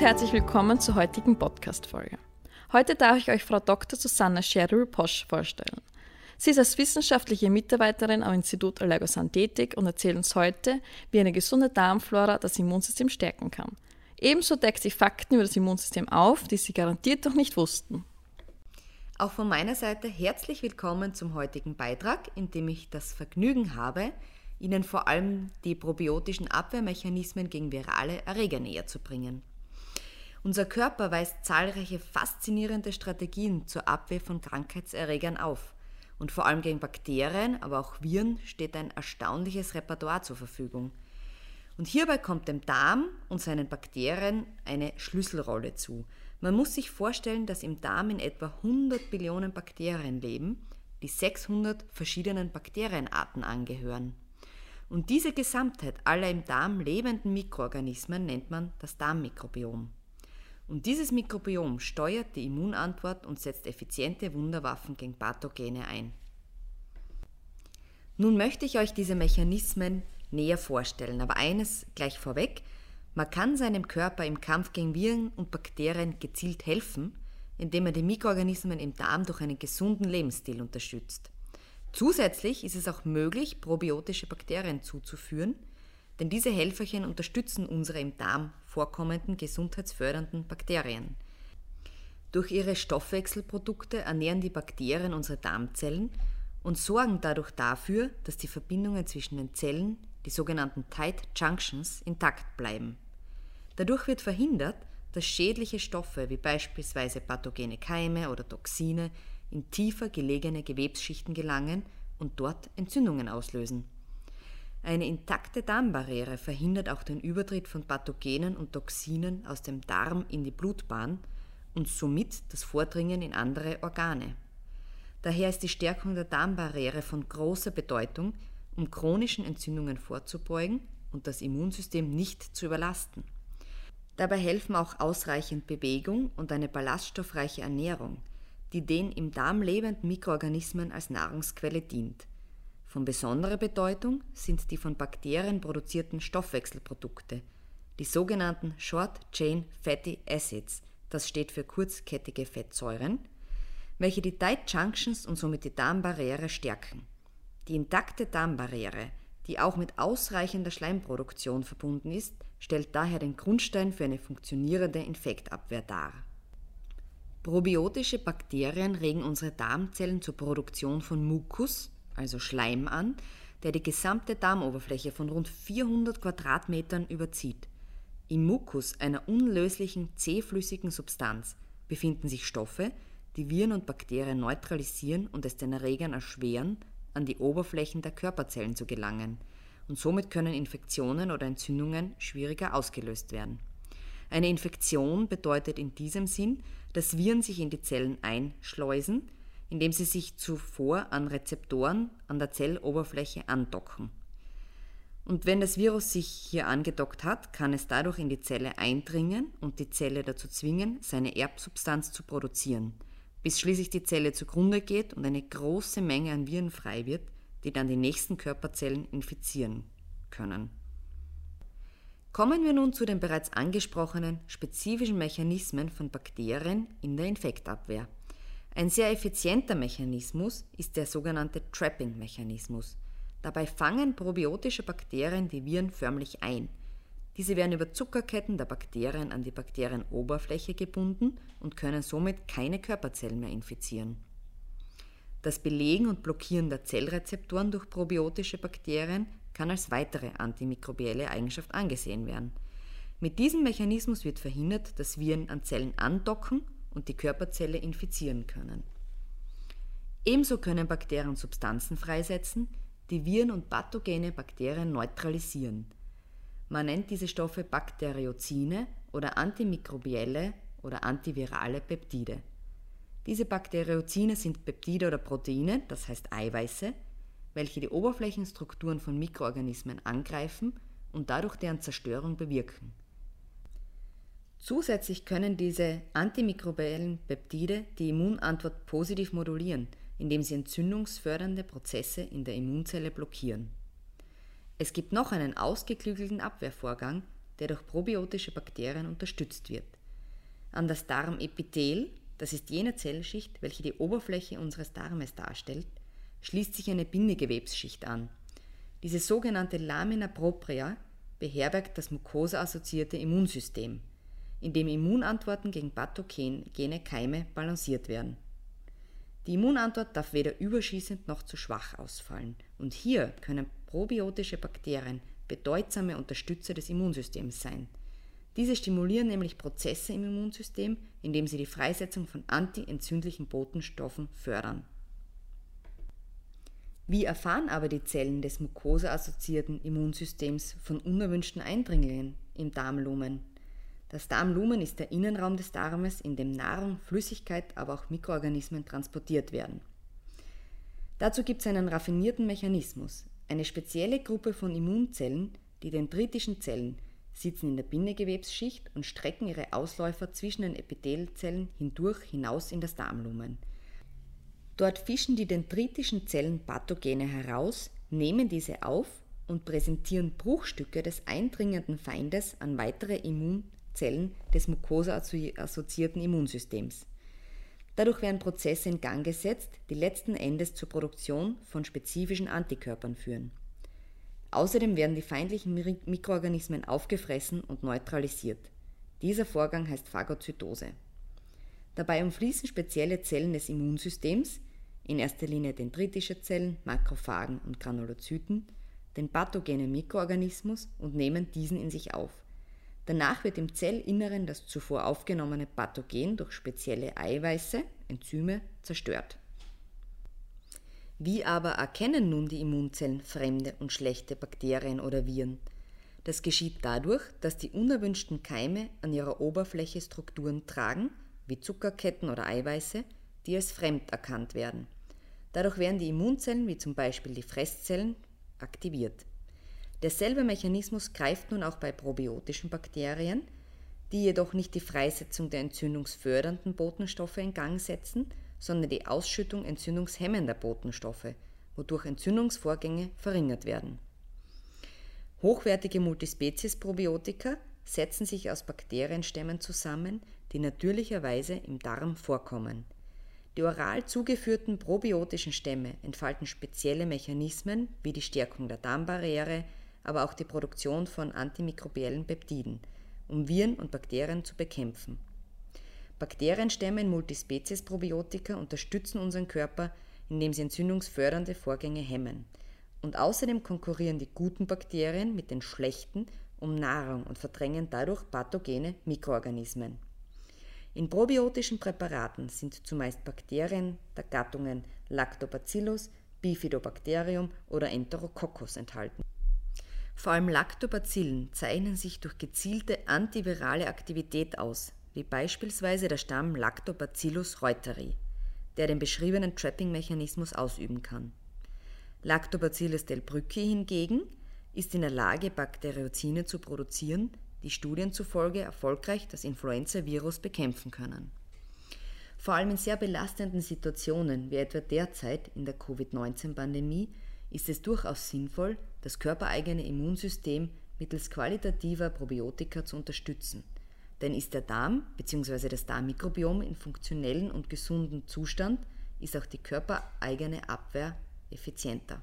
und herzlich willkommen zur heutigen Podcast-Folge. Heute darf ich euch Frau Dr. Susanna Scherul-Posch vorstellen. Sie ist als wissenschaftliche Mitarbeiterin am Institut Allergosan tätig und erzählt uns heute, wie eine gesunde Darmflora das Immunsystem stärken kann. Ebenso deckt sie Fakten über das Immunsystem auf, die Sie garantiert noch nicht wussten. Auch von meiner Seite herzlich willkommen zum heutigen Beitrag, in dem ich das Vergnügen habe, Ihnen vor allem die probiotischen Abwehrmechanismen gegen virale Erreger näher zu bringen. Unser Körper weist zahlreiche faszinierende Strategien zur Abwehr von Krankheitserregern auf. Und vor allem gegen Bakterien, aber auch Viren steht ein erstaunliches Repertoire zur Verfügung. Und hierbei kommt dem Darm und seinen Bakterien eine Schlüsselrolle zu. Man muss sich vorstellen, dass im Darm in etwa 100 Billionen Bakterien leben, die 600 verschiedenen Bakterienarten angehören. Und diese Gesamtheit aller im Darm lebenden Mikroorganismen nennt man das Darmmikrobiom. Und dieses Mikrobiom steuert die Immunantwort und setzt effiziente Wunderwaffen gegen Pathogene ein. Nun möchte ich euch diese Mechanismen näher vorstellen, aber eines gleich vorweg, man kann seinem Körper im Kampf gegen Viren und Bakterien gezielt helfen, indem er die Mikroorganismen im Darm durch einen gesunden Lebensstil unterstützt. Zusätzlich ist es auch möglich, probiotische Bakterien zuzuführen, denn diese Helferchen unterstützen unsere im Darm vorkommenden gesundheitsfördernden Bakterien. Durch ihre Stoffwechselprodukte ernähren die Bakterien unsere Darmzellen und sorgen dadurch dafür, dass die Verbindungen zwischen den Zellen, die sogenannten Tight Junctions, intakt bleiben. Dadurch wird verhindert, dass schädliche Stoffe wie beispielsweise pathogene Keime oder Toxine in tiefer gelegene Gewebsschichten gelangen und dort Entzündungen auslösen. Eine intakte Darmbarriere verhindert auch den Übertritt von Pathogenen und Toxinen aus dem Darm in die Blutbahn und somit das Vordringen in andere Organe. Daher ist die Stärkung der Darmbarriere von großer Bedeutung, um chronischen Entzündungen vorzubeugen und das Immunsystem nicht zu überlasten. Dabei helfen auch ausreichend Bewegung und eine ballaststoffreiche Ernährung, die den im Darm lebenden Mikroorganismen als Nahrungsquelle dient. Von besonderer Bedeutung sind die von Bakterien produzierten Stoffwechselprodukte, die sogenannten Short Chain Fatty Acids, das steht für kurzkettige Fettsäuren, welche die Tight Junctions und somit die Darmbarriere stärken. Die intakte Darmbarriere, die auch mit ausreichender Schleimproduktion verbunden ist, stellt daher den Grundstein für eine funktionierende Infektabwehr dar. Probiotische Bakterien regen unsere Darmzellen zur Produktion von Mukus, also Schleim an, der die gesamte Darmoberfläche von rund 400 Quadratmetern überzieht. Im Mukus, einer unlöslichen, zähflüssigen Substanz, befinden sich Stoffe, die Viren und Bakterien neutralisieren und es den Erregern erschweren, an die Oberflächen der Körperzellen zu gelangen, und somit können Infektionen oder Entzündungen schwieriger ausgelöst werden. Eine Infektion bedeutet in diesem Sinn, dass Viren sich in die Zellen einschleusen, indem sie sich zuvor an Rezeptoren an der Zelloberfläche andocken. Und wenn das Virus sich hier angedockt hat, kann es dadurch in die Zelle eindringen und die Zelle dazu zwingen, seine Erbsubstanz zu produzieren, bis schließlich die Zelle zugrunde geht und eine große Menge an Viren frei wird, die dann die nächsten Körperzellen infizieren können. Kommen wir nun zu den bereits angesprochenen spezifischen Mechanismen von Bakterien in der Infektabwehr. Ein sehr effizienter Mechanismus ist der sogenannte Trapping-Mechanismus. Dabei fangen probiotische Bakterien die Viren förmlich ein. Diese werden über Zuckerketten der Bakterien an die Bakterienoberfläche gebunden und können somit keine Körperzellen mehr infizieren. Das Belegen und Blockieren der Zellrezeptoren durch probiotische Bakterien kann als weitere antimikrobielle Eigenschaft angesehen werden. Mit diesem Mechanismus wird verhindert, dass Viren an Zellen andocken und die Körperzelle infizieren können. Ebenso können Bakterien Substanzen freisetzen, die Viren und pathogene Bakterien neutralisieren. Man nennt diese Stoffe Bakteriozine oder antimikrobielle oder antivirale Peptide. Diese Bakteriozine sind Peptide oder Proteine, das heißt Eiweiße, welche die Oberflächenstrukturen von Mikroorganismen angreifen und dadurch deren Zerstörung bewirken. Zusätzlich können diese antimikrobiellen Peptide die Immunantwort positiv modulieren, indem sie entzündungsfördernde Prozesse in der Immunzelle blockieren. Es gibt noch einen ausgeklügelten Abwehrvorgang, der durch probiotische Bakterien unterstützt wird. An das Darmepithel, das ist jene Zellschicht, welche die Oberfläche unseres Darmes darstellt, schließt sich eine Bindegewebsschicht an. Diese sogenannte Lamina propria beherbergt das mukosa-assoziierte Immunsystem, in dem Immunantworten gegen pathogene Keime balanciert werden. Die Immunantwort darf weder überschießend noch zu schwach ausfallen. Und hier können probiotische Bakterien bedeutsame Unterstützer des Immunsystems sein. Diese stimulieren nämlich Prozesse im Immunsystem, indem sie die Freisetzung von antientzündlichen Botenstoffen fördern. Wie erfahren aber die Zellen des mukosa-assoziierten Immunsystems von unerwünschten Eindringlingen im Darmlumen? Das Darmlumen ist der Innenraum des Darmes, in dem Nahrung, Flüssigkeit, aber auch Mikroorganismen transportiert werden. Dazu gibt es einen raffinierten Mechanismus. Eine spezielle Gruppe von Immunzellen, die dendritischen Zellen, sitzen in der Bindegewebsschicht und strecken ihre Ausläufer zwischen den Epithelzellen hindurch hinaus in das Darmlumen. Dort fischen die dendritischen Zellen Pathogene heraus, nehmen diese auf und präsentieren Bruchstücke des eindringenden Feindes an weitere Immunzellen Zellen des mukosa-assoziierten Immunsystems. Dadurch werden Prozesse in Gang gesetzt, die letzten Endes zur Produktion von spezifischen Antikörpern führen. Außerdem werden die feindlichen Mikroorganismen aufgefressen und neutralisiert. Dieser Vorgang heißt Phagozytose. Dabei umfließen spezielle Zellen des Immunsystems, in erster Linie dendritische Zellen, Makrophagen und Granulozyten, den pathogenen Mikroorganismus und nehmen diesen in sich auf. Danach wird im Zellinneren das zuvor aufgenommene Pathogen durch spezielle Eiweiße, Enzyme, zerstört. Wie aber erkennen nun die Immunzellen fremde und schlechte Bakterien oder Viren? Das geschieht dadurch, dass die unerwünschten Keime an ihrer Oberfläche Strukturen tragen, wie Zuckerketten oder Eiweiße, die als fremd erkannt werden. Dadurch werden die Immunzellen, wie zum Beispiel die Fresszellen, aktiviert. Derselbe Mechanismus greift nun auch bei probiotischen Bakterien, die jedoch nicht die Freisetzung der entzündungsfördernden Botenstoffe in Gang setzen, sondern die Ausschüttung entzündungshemmender Botenstoffe, wodurch Entzündungsvorgänge verringert werden. Hochwertige Multispezies-Probiotika setzen sich aus Bakterienstämmen zusammen, die natürlicherweise im Darm vorkommen. Die oral zugeführten probiotischen Stämme entfalten spezielle Mechanismen wie die Stärkung der Darmbarriere, aber auch die Produktion von antimikrobiellen Peptiden, um Viren und Bakterien zu bekämpfen. Bakterienstämme in Multispezies-Probiotika unterstützen unseren Körper, indem sie entzündungsfördernde Vorgänge hemmen. Und außerdem konkurrieren die guten Bakterien mit den schlechten um Nahrung und verdrängen dadurch pathogene Mikroorganismen. In probiotischen Präparaten sind zumeist Bakterien der Gattungen Lactobacillus, Bifidobacterium oder Enterococcus enthalten. Vor allem Lactobacillen zeichnen sich durch gezielte antivirale Aktivität aus, wie beispielsweise der Stamm Lactobacillus reuteri, der den beschriebenen Trapping-Mechanismus ausüben kann. Lactobacillus delbrueckii hingegen ist in der Lage, Bakteriozine zu produzieren, die Studien zufolge erfolgreich das Influenza-Virus bekämpfen können. Vor allem in sehr belastenden Situationen wie etwa derzeit in der Covid-19-Pandemie ist es durchaus sinnvoll, das körpereigene Immunsystem mittels qualitativer Probiotika zu unterstützen. Denn ist der Darm bzw. das Darmmikrobiom in funktionellen und gesunden Zustand, ist auch die körpereigene Abwehr effizienter.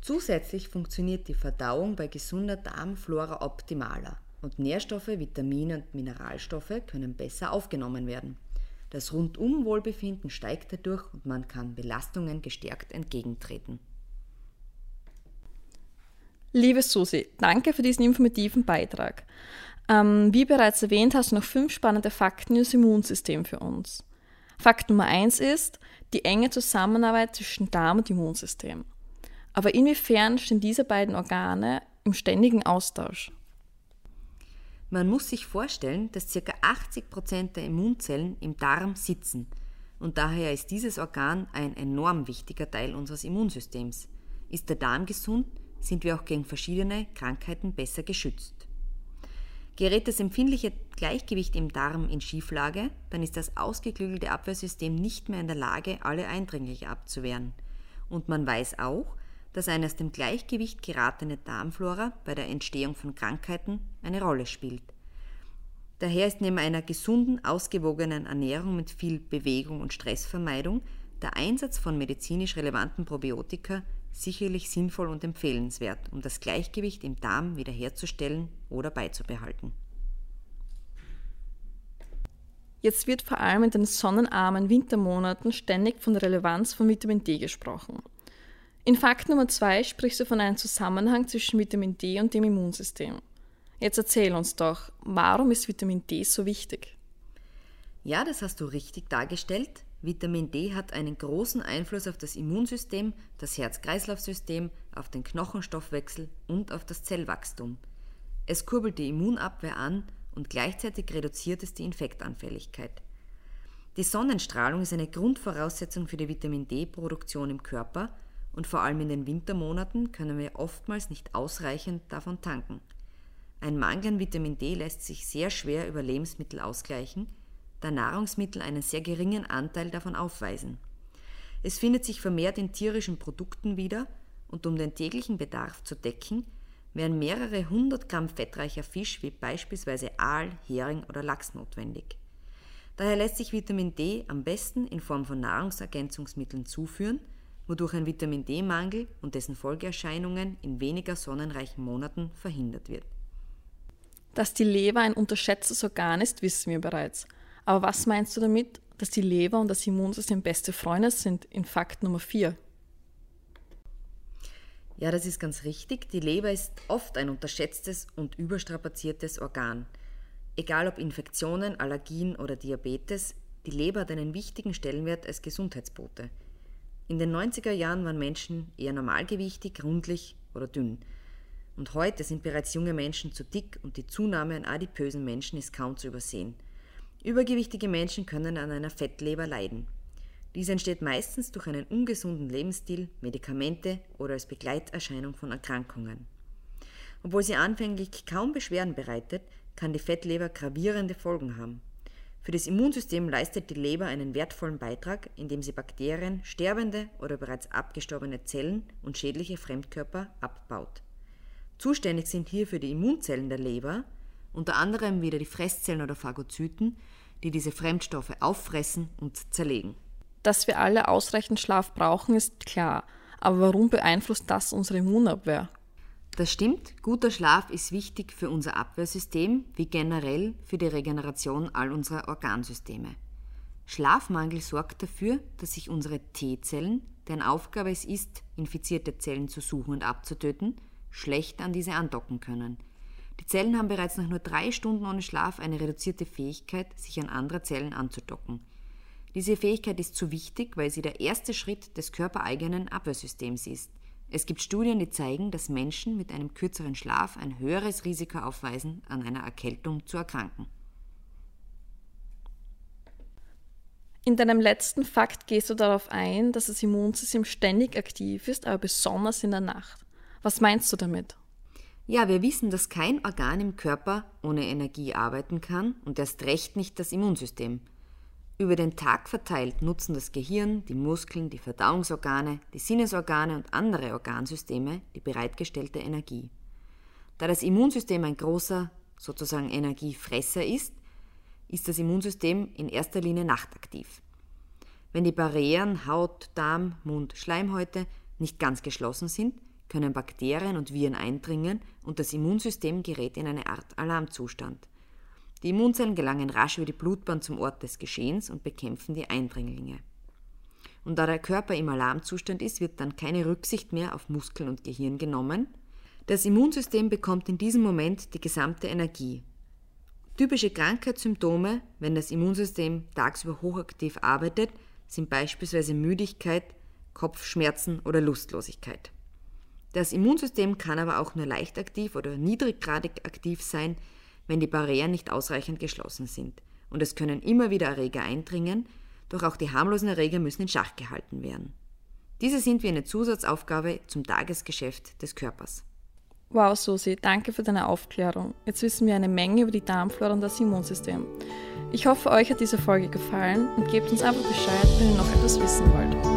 Zusätzlich funktioniert die Verdauung bei gesunder Darmflora optimaler und Nährstoffe, Vitamine und Mineralstoffe können besser aufgenommen werden. Das Rundum-Wohlbefinden steigt dadurch und man kann Belastungen gestärkt entgegentreten. Liebe Susi, danke für diesen informativen Beitrag. Ähm, wie bereits erwähnt, hast du noch fünf spannende Fakten über das Immunsystem für uns. Fakt Nummer eins ist die enge Zusammenarbeit zwischen Darm und Immunsystem. Aber inwiefern stehen diese beiden Organe im ständigen Austausch? Man muss sich vorstellen, dass ca. 80 Prozent der Immunzellen im Darm sitzen und daher ist dieses Organ ein enorm wichtiger Teil unseres Immunsystems. Ist der Darm gesund, sind wir auch gegen verschiedene Krankheiten besser geschützt. Gerät das empfindliche Gleichgewicht im Darm in Schieflage, dann ist das ausgeklügelte Abwehrsystem nicht mehr in der Lage, alle Eindringliche abzuwehren. Und man weiß auch, dass eine aus dem Gleichgewicht geratene Darmflora bei der Entstehung von Krankheiten eine Rolle spielt. Daher ist neben einer gesunden, ausgewogenen Ernährung mit viel Bewegung und Stressvermeidung der Einsatz von medizinisch relevanten Probiotika sicherlich sinnvoll und empfehlenswert, um das Gleichgewicht im Darm wiederherzustellen oder beizubehalten. Jetzt wird vor allem in den sonnenarmen Wintermonaten ständig von der Relevanz von Vitamin D gesprochen. In Fakt Nummer zwei sprichst du von einem Zusammenhang zwischen Vitamin D und dem Immunsystem. Jetzt erzähl uns doch, warum ist Vitamin D so wichtig? Ja, das hast du richtig dargestellt. Vitamin D hat einen großen Einfluss auf das Immunsystem, das Herz-Kreislauf-System, auf den Knochenstoffwechsel und auf das Zellwachstum. Es kurbelt die Immunabwehr an und gleichzeitig reduziert es die Infektanfälligkeit. Die Sonnenstrahlung ist eine Grundvoraussetzung für die Vitamin D-Produktion im Körper und vor allem in den Wintermonaten können wir oftmals nicht ausreichend davon tanken. Ein Mangel an Vitamin D lässt sich sehr schwer über Lebensmittel ausgleichen, da Nahrungsmittel einen sehr geringen Anteil davon aufweisen. Es findet sich vermehrt in tierischen Produkten wieder und um den täglichen Bedarf zu decken, wären mehrere hundert Gramm fettreicher Fisch wie beispielsweise Aal, Hering oder Lachs notwendig. Daher lässt sich Vitamin D am besten in Form von Nahrungsergänzungsmitteln zuführen – wodurch ein Vitamin D-Mangel und dessen Folgeerscheinungen in weniger sonnenreichen Monaten verhindert wird. Dass die Leber ein unterschätztes Organ ist, wissen wir bereits. Aber was meinst du damit, dass die Leber und das Immunsystem beste Freunde sind, in Fakt Nummer 4? Ja, das ist ganz richtig. Die Leber ist oft ein unterschätztes und überstrapaziertes Organ. Egal ob Infektionen, Allergien oder Diabetes, die Leber hat einen wichtigen Stellenwert als Gesundheitsbote. In den 90er Jahren waren Menschen eher normalgewichtig, rundlich oder dünn. Und heute sind bereits junge Menschen zu dick und die Zunahme an adipösen Menschen ist kaum zu übersehen. Übergewichtige Menschen können an einer Fettleber leiden. Dies entsteht meistens durch einen ungesunden Lebensstil, Medikamente oder als Begleiterscheinung von Erkrankungen. Obwohl sie anfänglich kaum Beschwerden bereitet, kann die Fettleber gravierende Folgen haben. Für das Immunsystem leistet die Leber einen wertvollen Beitrag, indem sie Bakterien, sterbende oder bereits abgestorbene Zellen und schädliche Fremdkörper abbaut. Zuständig sind hierfür die Immunzellen der Leber, unter anderem wieder die Fresszellen oder Phagozyten, die diese Fremdstoffe auffressen und zerlegen. Dass wir alle ausreichend Schlaf brauchen, ist klar. Aber warum beeinflusst das unsere Immunabwehr? Das stimmt, guter Schlaf ist wichtig für unser Abwehrsystem wie generell für die Regeneration all unserer Organsysteme. Schlafmangel sorgt dafür, dass sich unsere T-Zellen, deren Aufgabe es ist, infizierte Zellen zu suchen und abzutöten, schlecht an diese andocken können. Die Zellen haben bereits nach nur drei Stunden ohne Schlaf eine reduzierte Fähigkeit, sich an andere Zellen anzudocken. Diese Fähigkeit ist zu wichtig, weil sie der erste Schritt des körpereigenen Abwehrsystems ist – es gibt Studien, die zeigen, dass Menschen mit einem kürzeren Schlaf ein höheres Risiko aufweisen, an einer Erkältung zu erkranken. In deinem letzten Fakt gehst du darauf ein, dass das Immunsystem ständig aktiv ist, aber besonders in der Nacht. Was meinst du damit? Ja, wir wissen, dass kein Organ im Körper ohne Energie arbeiten kann und erst recht nicht das Immunsystem. Über den Tag verteilt nutzen das Gehirn, die Muskeln, die Verdauungsorgane, die Sinnesorgane und andere Organsysteme die bereitgestellte Energie. Da das Immunsystem ein großer, sozusagen Energiefresser ist, ist das Immunsystem in erster Linie nachtaktiv. Wenn die Barrieren Haut, Darm, Mund, Schleimhäute nicht ganz geschlossen sind, können Bakterien und Viren eindringen und das Immunsystem gerät in eine Art Alarmzustand. Die Immunzellen gelangen rasch über die Blutbahn zum Ort des Geschehens und bekämpfen die Eindringlinge. Und da der Körper im Alarmzustand ist, wird dann keine Rücksicht mehr auf Muskeln und Gehirn genommen. Das Immunsystem bekommt in diesem Moment die gesamte Energie. Typische Krankheitssymptome, wenn das Immunsystem tagsüber hochaktiv arbeitet, sind beispielsweise Müdigkeit, Kopfschmerzen oder Lustlosigkeit. Das Immunsystem kann aber auch nur leicht aktiv oder niedriggradig aktiv sein, wenn die Barrieren nicht ausreichend geschlossen sind. Und es können immer wieder Erreger eindringen, doch auch die harmlosen Erreger müssen in Schach gehalten werden. Diese sind wie eine Zusatzaufgabe zum Tagesgeschäft des Körpers. Wow, Susi, danke für deine Aufklärung. Jetzt wissen wir eine Menge über die Darmflora und das Immunsystem. Ich hoffe, euch hat diese Folge gefallen und gebt uns einfach Bescheid, wenn ihr noch etwas wissen wollt.